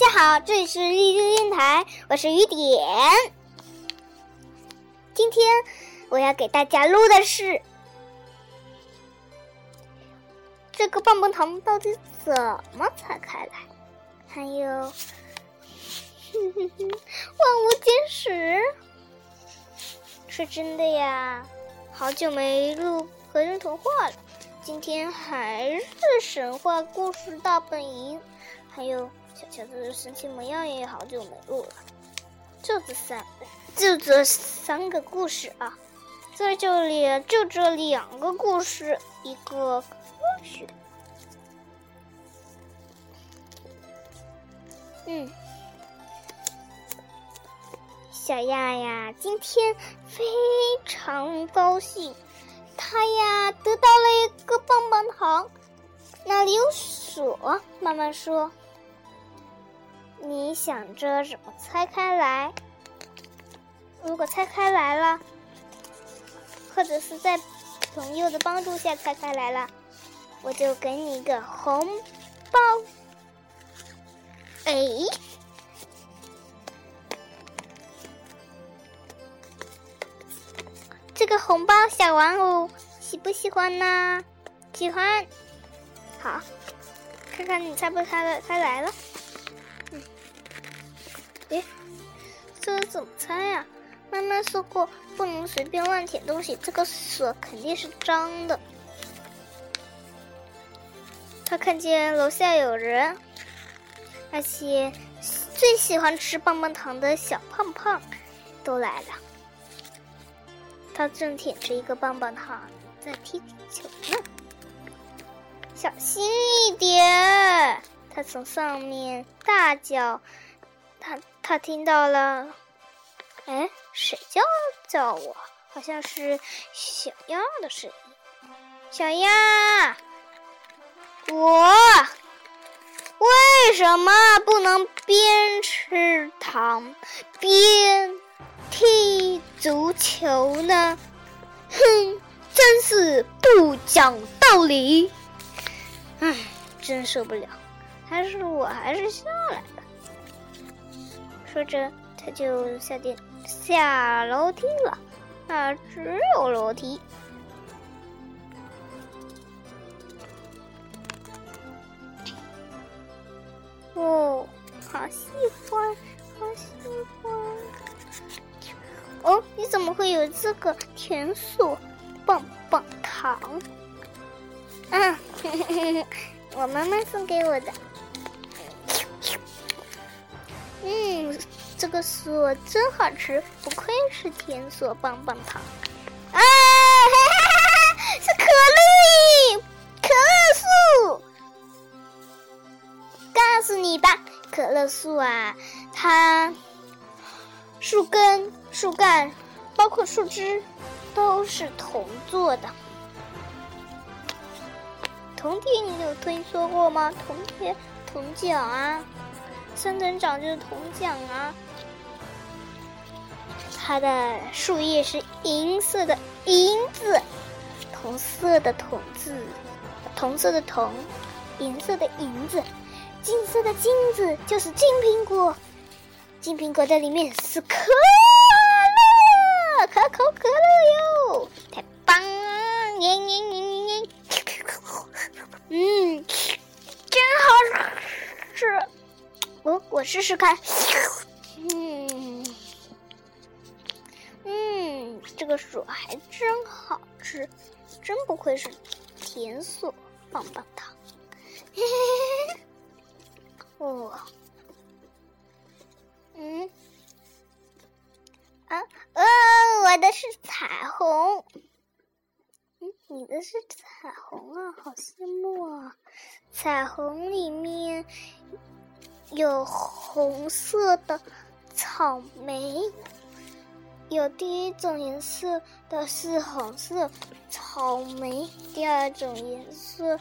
大家好，这里是荔枝电台，我是雨点。今天我要给大家录的是这个棒棒糖到底怎么拆开来，还有万物简史，是真的呀！好久没录合人童话了，今天还是神话故事大本营，还有。小乔的神奇模样也好久没录了，就这三，就这三个故事啊，在这里就这两个故事，一个科学。嗯，小亚呀，今天非常高兴，他呀得到了一个棒棒糖，那里有锁。妈妈说。你想着怎么拆开来？如果拆开来了，或者是在朋友的帮助下拆开来了，我就给你一个红包。哎，这个红包小玩偶喜不喜欢呢？喜欢。好，看看你拆不拆的开来了。哎，这怎么拆呀？妈妈说过不能随便乱舔东西，这个锁肯定是脏的。他看见楼下有人，那些最喜欢吃棒棒糖的小胖胖都来了。他正舔着一个棒棒糖在踢球呢，小心一点！他从上面大叫。他他听到了，哎，谁叫叫我？好像是小鸭的声音。小鸭，我为什么不能边吃糖边踢足球呢？哼，真是不讲道理！唉，真受不了，还是我还是下来。说着，他就下电下楼梯了。那只有楼梯。哦，好喜欢，好喜欢。哦，你怎么会有这个甜薯棒棒糖？嗯，我妈妈送给我的。嗯，这个锁真好吃，不愧是甜锁棒棒糖。啊，是可乐，可乐树。告诉你吧，可乐树啊，它树根、树干，包括树枝，都是铜做的。铜铁你有听说过吗？铜铁、铜角啊。三等奖就是铜奖啊！它的树叶是银色的银子，铜色的铜字，铜色的铜，银色的银子，金色的金子就是金苹果。金苹果的里面是可乐，可口可乐哟，太棒！耶耶耶耶耶！嗯，我我试试看，嗯嗯，这个薯还真好吃，真不愧是甜薯棒棒糖，嘿嘿嘿嘿，哦，嗯，啊哦，我的是彩虹，嗯，你的是彩虹啊，好羡慕啊，彩虹里面。有红色的草莓，有第一种颜色的是红色草莓，第二种颜色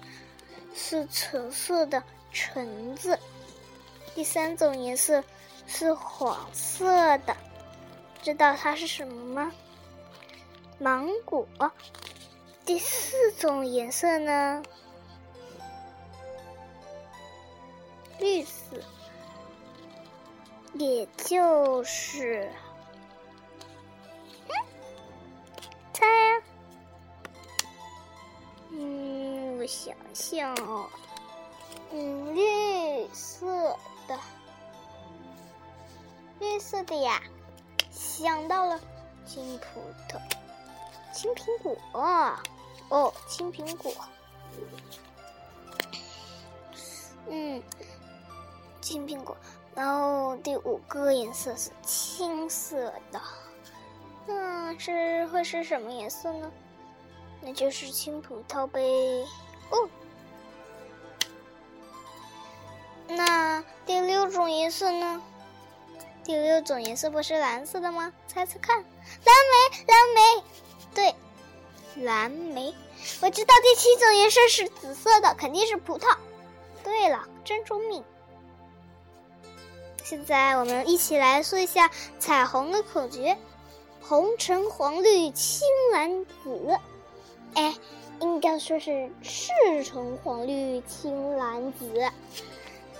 是橙色的橙子，第三种颜色是黄色的，知道它是什么吗？芒果。第四种颜色呢？绿色。也就是，猜呀，嗯，我想想哦，嗯，绿色的，绿色的呀，想到了，金葡萄，青苹果，哦，青苹果，嗯，青苹果。然后第五个颜色是青色的，那，是会是什么颜色呢？那就是青葡萄呗。哦，那第六种颜色呢？第六种颜色不是蓝色的吗？猜猜看，蓝莓，蓝莓，对，蓝莓。我知道第七种颜色是紫色的，肯定是葡萄。对了，真聪明。现在我们一起来说一下彩虹的口诀：红橙黄绿青蓝紫。哎，应该说是赤橙黄绿青蓝紫。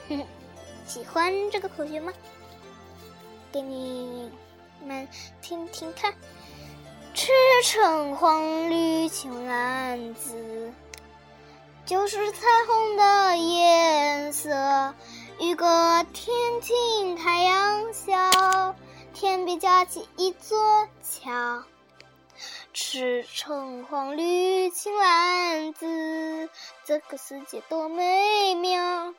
哼，喜欢这个口诀吗？给你们听听看：赤橙黄绿青蓝紫，就是彩虹的颜色。雨过天晴，太阳笑，天边架起一座桥。赤橙黄绿青蓝紫，这个世界多美妙。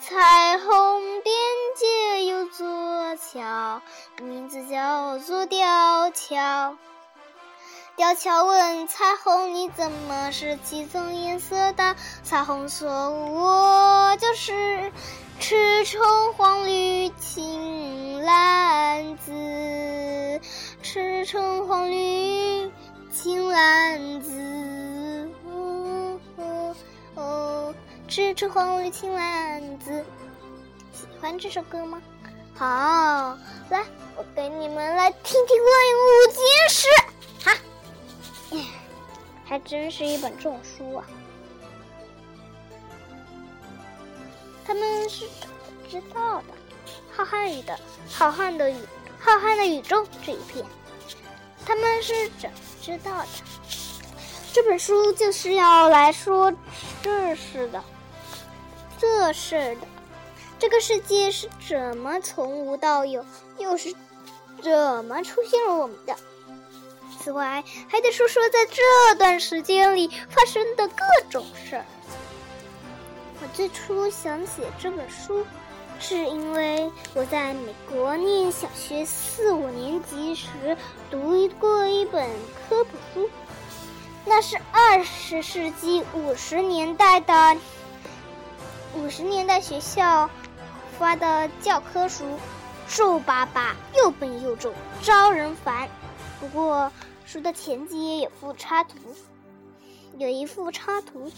彩虹边界有座桥，名字叫做吊桥。吊桥问彩虹：“你怎么是七种颜色的？”彩虹说：“我就是赤橙黄绿青蓝紫，赤橙黄绿青蓝紫，哦哦哦，赤橙黄绿青蓝紫。”喜欢这首歌吗？好，来，我给你们来听听关于五件事。还真是一本重书啊！他们是怎么知道的？浩瀚宇的浩瀚的宇浩瀚的宇宙这一片，他们是怎么知道的？这本书就是要来说这事的，这事的。这个世界是怎么从无到有，又是怎么出现了我们的？此外，还得说说在这段时间里发生的各种事儿。我最初想写这本书，是因为我在美国念小学四五年级时读过一本科普书，那是二十世纪五十年代的五十年代学校发的教科书，皱巴巴、又笨又重，招人烦。不过。书的前几页有幅插图，有一幅插图，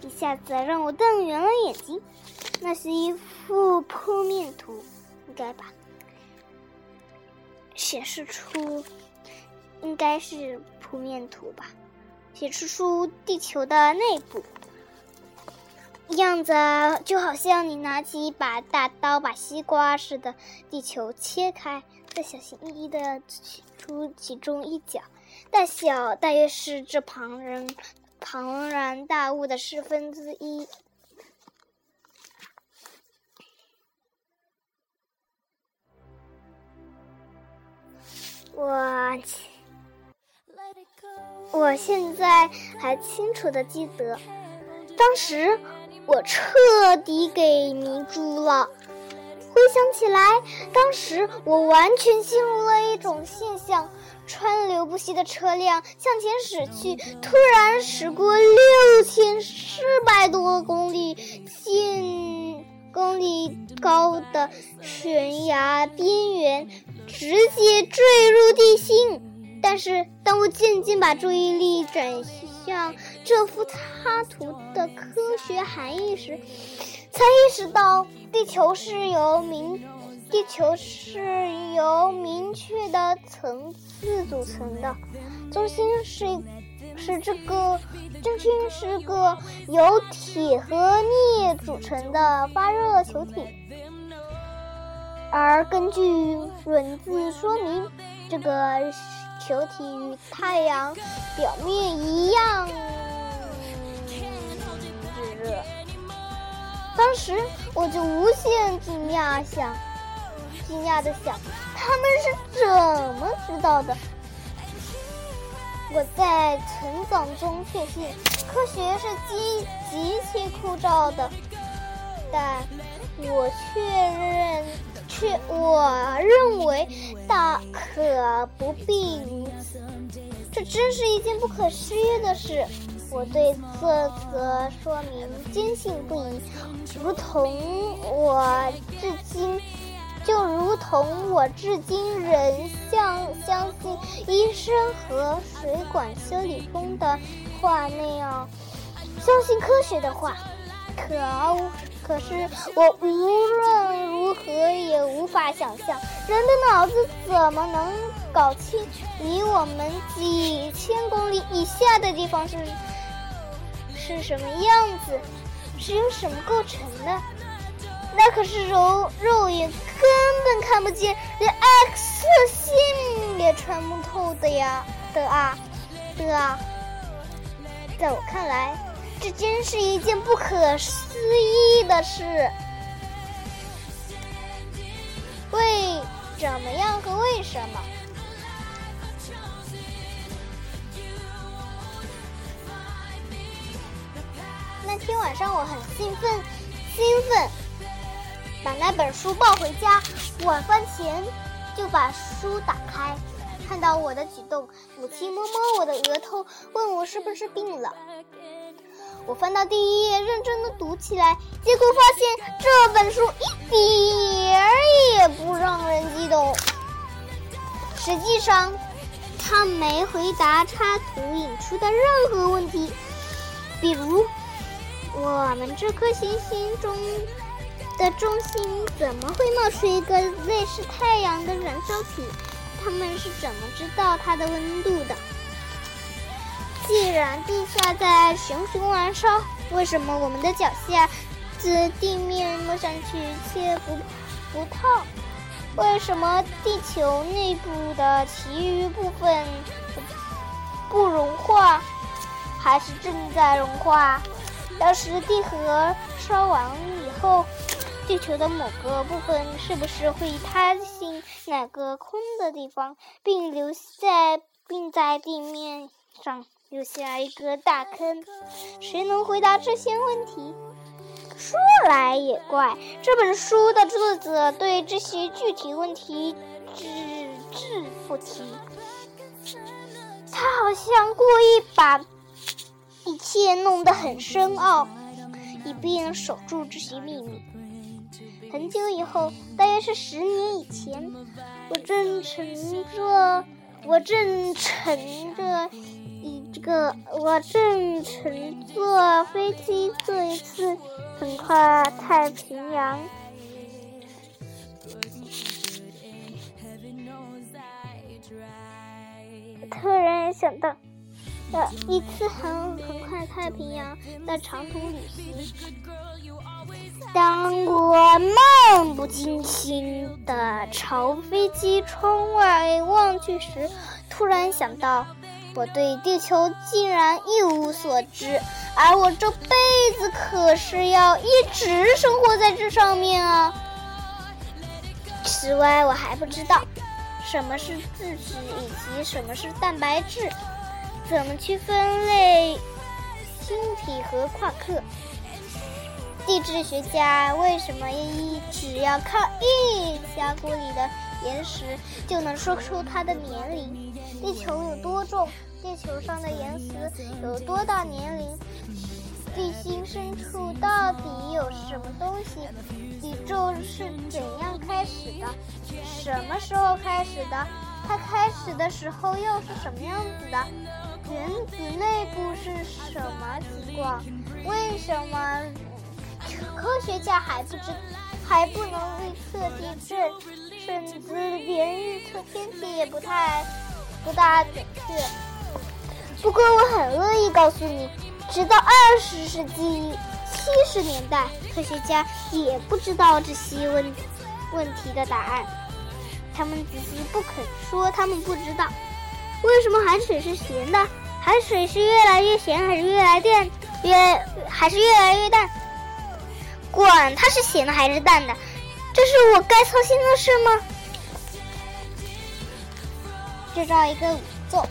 一下子让我瞪圆了眼睛。那是一幅剖面图，应该吧？显示出应该是剖面图吧？显示出地球的内部样子，就好像你拿起一把大刀，把西瓜似的，地球切开，再小心翼翼的取出其中一角。大小大约是这庞然庞然大物的十分之一。我，我现在还清楚的记得，当时我彻底给迷住了。回想起来，当时我完全进入了一种现象。川流不息的车辆向前驶去，突然驶过六千四百多公里、近公里高的悬崖边缘，直接坠入地心。但是，当我渐渐把注意力转向这幅插图的科学含义时，才意识到地球是由明。地球是由明确的层次组成的，中心是是这个中心是个由铁和镍组成的发热球体，而根据文字说明，这个球体与太阳表面一样。当时我就无限惊讶，想，惊讶的想，他们是怎么知道的？我在成长中确信，科学是极极其枯燥的，但我确认。却我认为大可不必如此，这真是一件不可思议的事。我对这则说明坚信不疑，如同我至今，就如同我至今仍相相信医生和水管修理工的话那样，相信科学的话。可可是我无论如何也无法想象，人的脑子怎么能搞清离我们几千公里以下的地方是是什么样子，是由什么构成的？那可是肉肉眼根本看不见，连 X 线也穿不透的呀的啊的啊！在我看来。这真是一件不可思议的事。为怎么样和为什么？那天晚上我很兴奋，兴奋，把那本书抱回家。晚饭前就把书打开，看到我的举动，母亲摸摸我的额头，问我是不是病了。我翻到第一页，认真的读起来，结果发现这本书一点儿也不让人激动。实际上，他没回答插图引出的任何问题，比如我们这颗行星中的中心怎么会冒出一个类似太阳的燃烧体？他们是怎么知道它的温度的？既然地下在熊熊燃烧，为什么我们的脚下自地面摸上去却不不烫？为什么地球内部的其余部分不不融化，还是正在融化？要是地核烧完以后，地球的某个部分是不是会塌陷哪个空的地方，并留在并在地面上？留下一个大坑，谁能回答这些问题？说来也怪，这本书的作者对这些具体问题只字不提，他好像故意把一切弄得很深奥，以便守住这些秘密。很久以后，大约是十年以前，我正乘着，我正乘着。这个我正乘坐飞机坐一次横跨太平洋，突然想到，呃，一次横横跨太平洋的长途旅行。当我漫不经心的朝飞机窗外望去时，突然想到。我对地球竟然一无所知，而我这辈子可是要一直生活在这上面啊！此外，我还不知道什么是自质以及什么是蛋白质，怎么去分类星体和夸克。地质学家为什么一只要靠一峡谷里的岩石就能说出它的年龄？地球有多重？地球上的岩石有多大年龄？地心深处到底有什么东西？宇宙是怎样开始的？什么时候开始的？它开始的时候又是什么样子的？原子内部是什么情况？为什么科学家还不知，还不能预测地震，甚至连预测天气也不太不大准确。不过我很乐意告诉你，直到二十世纪七十年代，科学家也不知道这些问问题的答案。他们只是不肯说，他们不知道为什么海水是咸的，海水是越来越咸，还是越来越越还是越来越淡？管它是咸的还是淡的，这是我该操心的事吗？制造一个宇宙，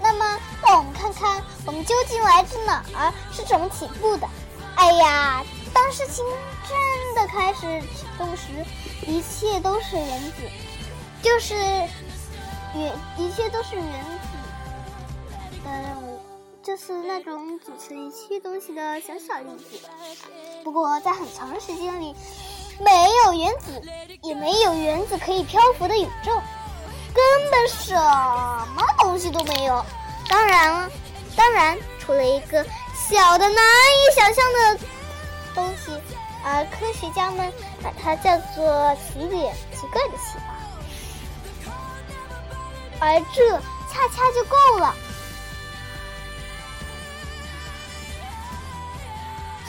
那么让我们看看我们究竟来自哪儿，是怎么起步的。哎呀，当事情真的开始启动时，一切都是原子，就是原，一切都是原子。的任务，就是那种组成一切东西的小小粒子。不过在很长时间里，没有原子，也没有原子可以漂浮的宇宙，根本什么东西都没有。当然了，当然除了一个小的难以想象的东西，而科学家们把它叫做奇点奇怪的奇吧。而这恰恰就够了。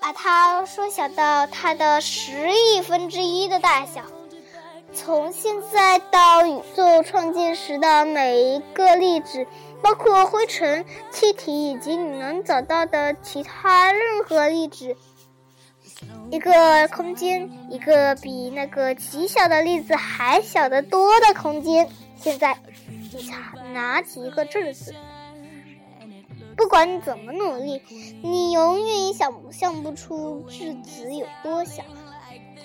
把它缩小到它的十亿分之一的大小。从现在到宇宙创建时的每一个粒子，包括灰尘、气体以及你能找到的其他任何粒子。一个空间，一个比那个极小的粒子还小得多的空间。现在，你拿拿起一个质子，不管你怎么努力，你永远也想象不出质子有多小，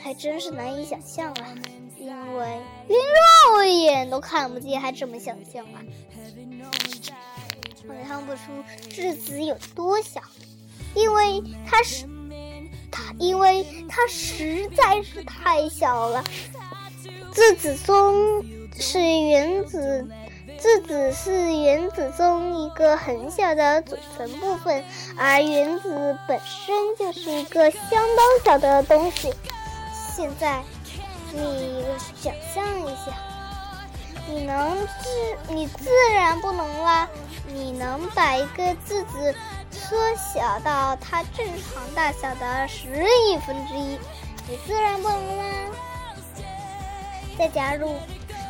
还真是难以想象啊！因为连肉眼都看不见，还怎么想象啊？想象不出质子有多小，因为它是。它因为它实在是太小了，质子中是原子，质子是原子中一个很小的组成部分，而原子本身就是一个相当小的东西。现在，你想象一下，你能自你自然不能啦，你能把一个质子。缩小到它正常大小的十亿分之一，你自然不能啦。再加入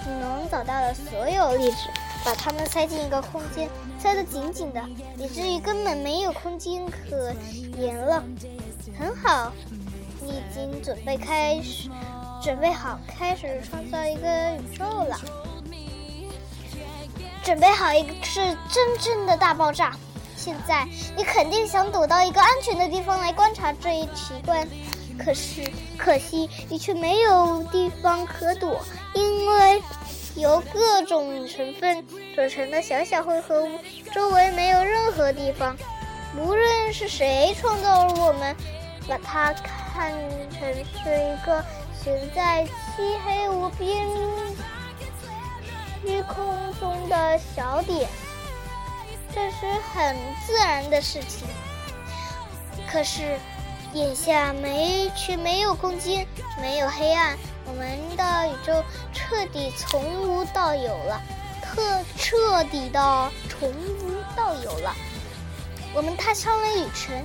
你能找到的所有粒子，把它们塞进一个空间，塞得紧紧的，以至于根本没有空间可言了。很好，你已经准备开始，准备好开始创造一个宇宙了。准备好一个是真正的大爆炸。现在你肯定想躲到一个安全的地方来观察这一奇观，可是可惜你却没有地方可躲，因为由各种成分组成的小小混合物周围没有任何地方。无论是谁创造了我们，把它看成是一个悬在漆黑无边虚空中的小点。这是很自然的事情，可是眼下没却没有空间，没有黑暗，我们的宇宙彻底从无到有了，特彻底的从无到有了。我们踏上了旅程，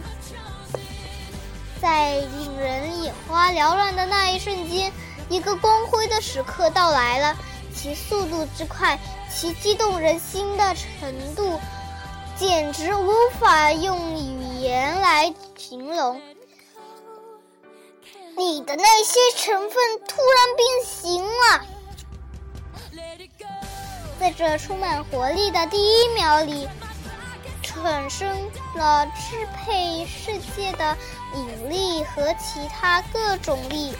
在令人眼花缭乱的那一瞬间，一个光辉的时刻到来了，其速度之快，其激动人心的程度。简直无法用语言来形容。你的那些成分突然变形了，在这充满活力的第一秒里，产生了支配世界的引力和其他各种力。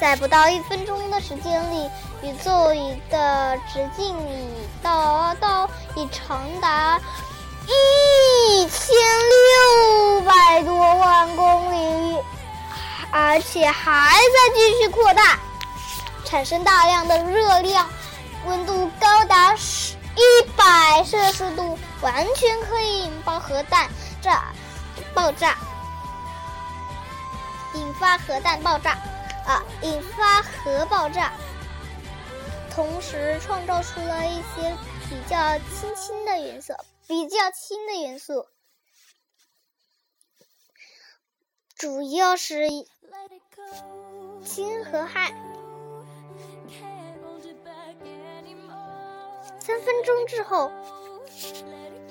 在不到一分钟的时间里，宇宙的直径已达到已长达一千六百多万公里，而且还在继续扩大，产生大量的热量，温度高达一百摄氏度，完全可以引爆核弹炸爆炸，引发核弹爆炸啊，引发核爆炸，同时创造出了一些比较轻轻的元素，比较轻的元素。主要是氢和氦。三分钟之后，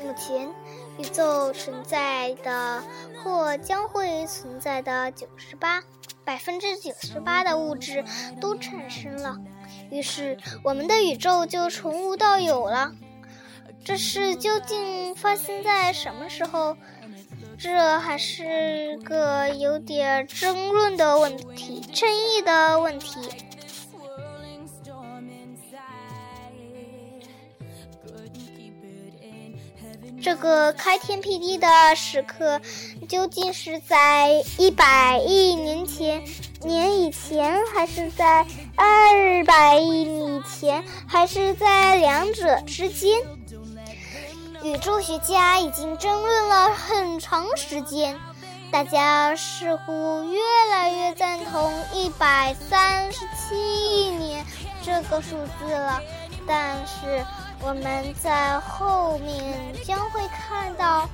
目前宇宙存在的或将会存在的九十八百分之九十八的物质都产生了，于是我们的宇宙就从无到有了。这事究竟发生在什么时候？这还是个有点争论的问题，争议的问题。这个开天辟地的时刻，究竟是在一百亿年前年以前，还是在二百亿以前，还是在两者之间？宇宙学家已经争论了很长时间，大家似乎越来越赞同一百三十七亿年这个数字了。但是我们在后面将会看到，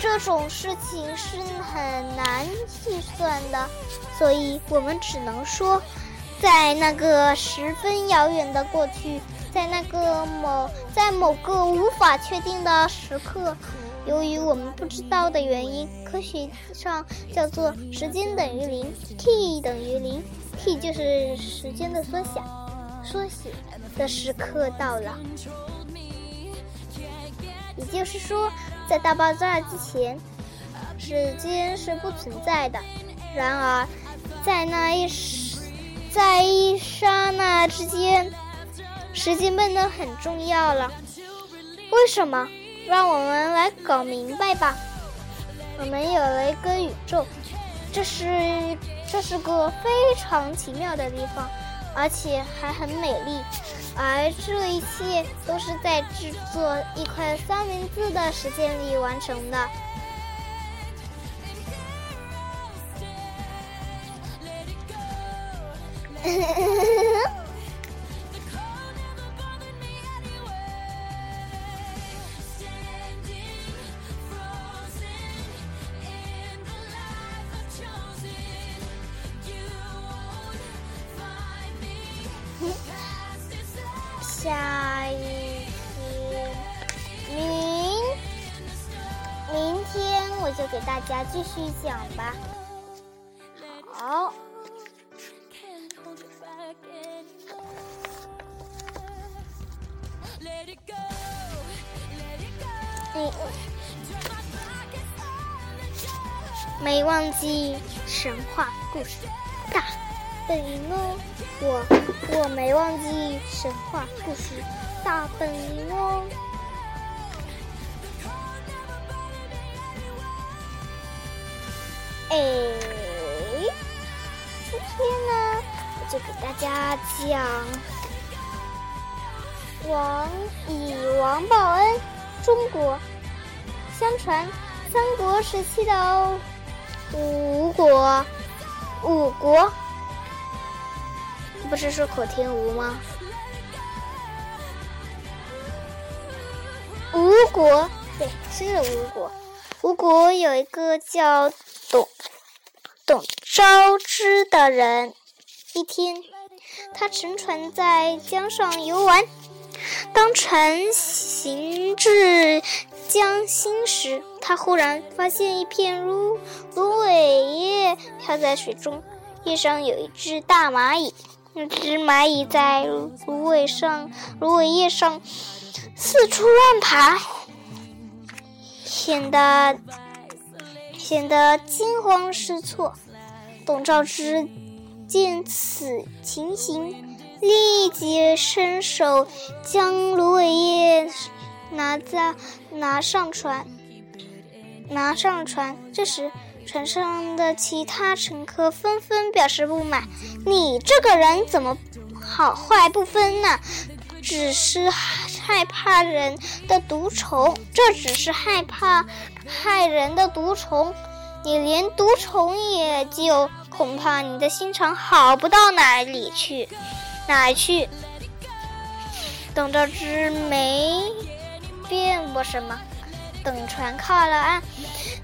这种事情是很难计算的，所以我们只能说，在那个十分遥远的过去。在那个某在某个无法确定的时刻，由于我们不知道的原因，科学上叫做时间等于零，t 等于零，t 就是时间的缩小，缩写的时刻到了。也就是说，在大爆炸之前，时间是不存在的。然而，在那一时，在一刹那之间。时间变得很重要了，为什么？让我们来搞明白吧。我们有了一个宇宙，这是这是个非常奇妙的地方，而且还很美丽。而这一切都是在制作一块三明治的时间里完成的。继续讲吧。好，没忘记神话故事大本营哦。我我没忘记神话故事大本营哦。哎，今天呢，我就给大家讲王以王报恩。中国，相传三国时期的吴国，五国。不是说口天吴吗？吴国对，是吴国。吴国有一个叫招之的人。一天，他乘船在江上游玩。当船行至江心时，他忽然发现一片芦芦苇叶飘在水中，叶上有一只大蚂蚁。那只蚂蚁在芦苇上、芦苇叶上四处乱爬，显得显得惊慌失措。董兆之见此情形，立即伸手将芦苇叶拿在拿上船，拿上船。这时，船上的其他乘客纷纷表示不满：“你这个人怎么好坏不分呢？只是害怕人的毒虫，这只是害怕害人的毒虫。你连毒虫也救，恐怕你的心肠好不到哪里去，哪去？”董兆之没变过什么。等船靠了岸，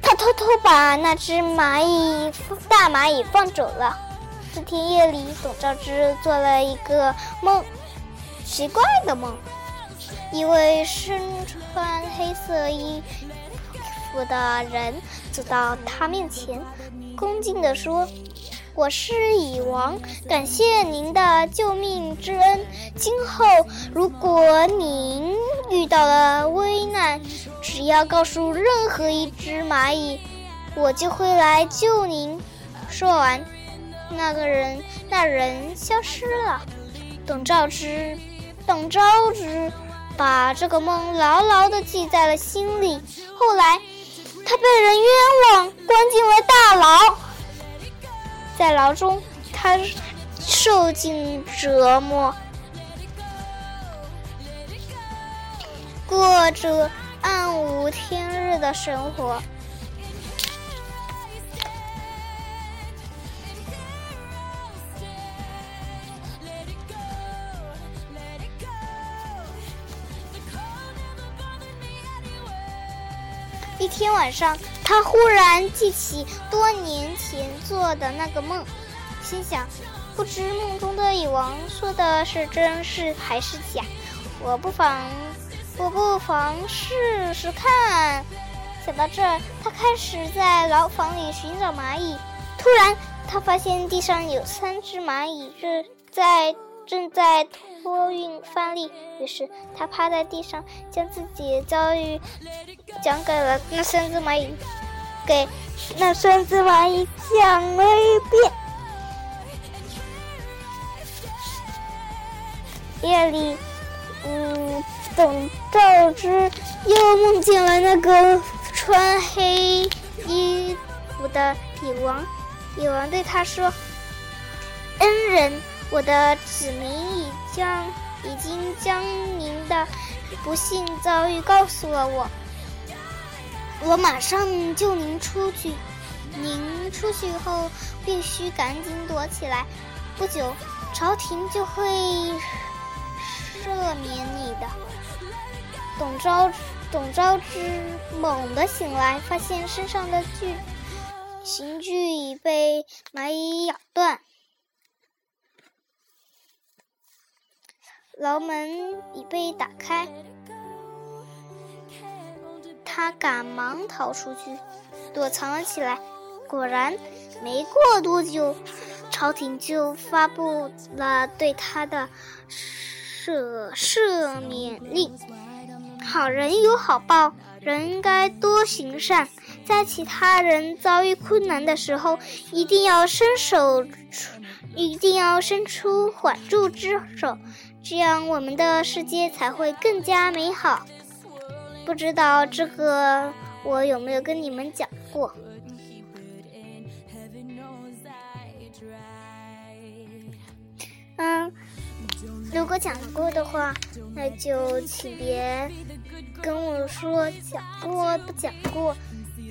他偷偷把那只蚂蚁大蚂蚁放走了。这天夜里，董兆之做了一个梦，奇怪的梦。一位身穿黑色衣服的人走到他面前，恭敬地说。我是蚁王，感谢您的救命之恩。今后如果您遇到了危难，只要告诉任何一只蚂蚁，我就会来救您。说完，那个人那人消失了。董兆之，董昭之把这个梦牢牢地记在了心里。后来，他被人冤枉，关进了大牢。在牢中，他受尽折磨，过着暗无天日的生活。天晚上。他忽然记起多年前做的那个梦，心想：不知梦中的蚁王说的是真是还是假？我不妨，我不妨试试看。想到这儿，他开始在牢房里寻找蚂蚁。突然，他发现地上有三只蚂蚁正在正在托运范例，于是他趴在地上，将自己的遭遇讲给了那三只蚂蚁。给那三只蚂蚁讲了一遍。夜里，嗯，董兆之又梦见了那个穿黑衣服的蚁王。蚁王对他说：“恩人，我的子民已将已经将您的不幸遭遇告诉了我。”我马上救您出去，您出去后必须赶紧躲起来，不久朝廷就会赦免你的。董昭董昭之猛地醒来，发现身上的具刑具已被蚂蚁咬断，牢门已被打开。他赶忙逃出去，躲藏了起来。果然，没过多久，朝廷就发布了对他的赦赦免令。好人有好报，人应该多行善，在其他人遭遇困难的时候，一定要伸手，一定要伸出援助之手，这样我们的世界才会更加美好。不知道这个我有没有跟你们讲过？嗯，如果讲过的话，那就请别跟我说讲过不讲过，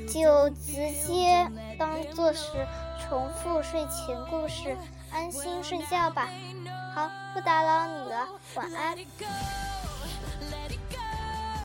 就直接当做是重复睡前故事，安心睡觉吧。好，不打扰你了，晚安。